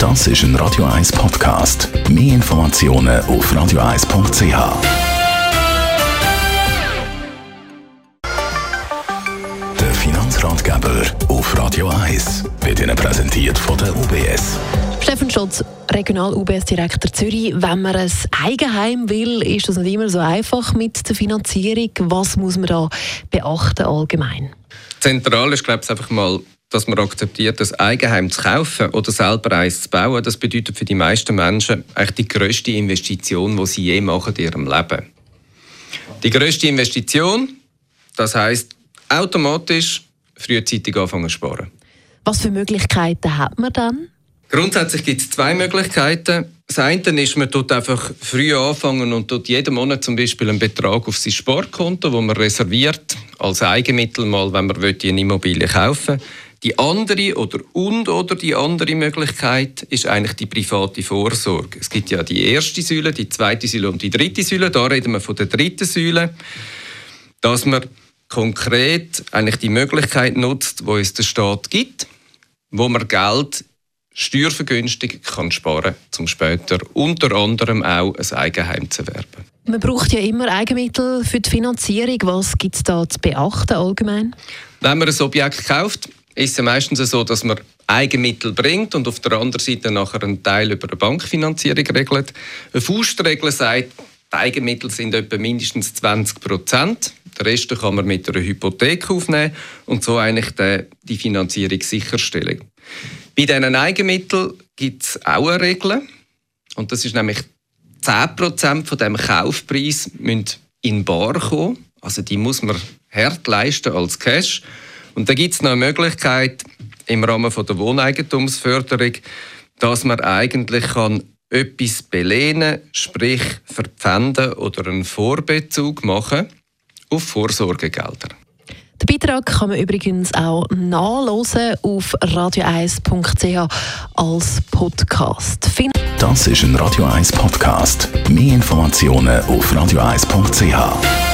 Das ist ein Radio 1 Podcast. Mehr Informationen auf radio1.ch. Der Finanzratgeber auf Radio 1 wird Ihnen präsentiert von der UBS. Steffen Schotz, Regional-UBS-Direktor Zürich. Wenn man ein Eigenheim will, ist das nicht immer so einfach mit der Finanzierung. Was muss man da beachten allgemein? Zentral ist, glaube ich, einfach mal dass man akzeptiert, das Eigenheim zu kaufen oder selber eins zu bauen, das bedeutet für die meisten Menschen eigentlich die grösste Investition, die sie je machen in ihrem Leben. Die grösste Investition, das heißt automatisch frühzeitig anfangen zu sparen. Was für Möglichkeiten hat man dann? Grundsätzlich gibt es zwei Möglichkeiten. Das eine ist, man tut einfach früh anfangen und tut jeden Monat zum Beispiel einen Betrag auf sein Sparkonto, wo man reserviert als Eigenmittel mal, wenn man eine Immobilie kaufen will. Die andere oder und oder die andere Möglichkeit ist eigentlich die private Vorsorge. Es gibt ja die erste Säule, die zweite Säule und die dritte Säule. Da reden wir von der dritten Säule, dass man konkret eigentlich die Möglichkeit nutzt, wo es der Staat gibt, wo man Geld steuervergünstigt kann sparen, um später unter anderem auch ein Eigenheim zu erwerben. Man braucht ja immer Eigenmittel für die Finanzierung. Was gibt es da zu beachten allgemein? Wenn man ein Objekt kauft, ist es ja meistens so, dass man Eigenmittel bringt und auf der anderen Seite nachher einen Teil über eine Bankfinanzierung regelt. Eine Faustregel sagt, die Eigenmittel sind etwa mindestens 20 Prozent. Den Rest kann man mit einer Hypothek aufnehmen und so eigentlich die Finanzierung sicherstellen. Bei diesen Eigenmitteln gibt es auch eine Regel. Und das ist nämlich 10 Prozent von dem Kaufpreis müssen in Bar kommen. Also die muss man hart leisten als Cash. Und da gibt es noch eine Möglichkeit im Rahmen von der Wohneigentumsförderung, dass man eigentlich kann etwas belehnen, sprich verpfänden oder einen Vorbezug machen auf Vorsorgegelder. Den Beitrag kann man übrigens auch nachlesen auf radio1.ch als Podcast. Das ist ein Radio 1 Podcast. Mehr Informationen auf radio1.ch.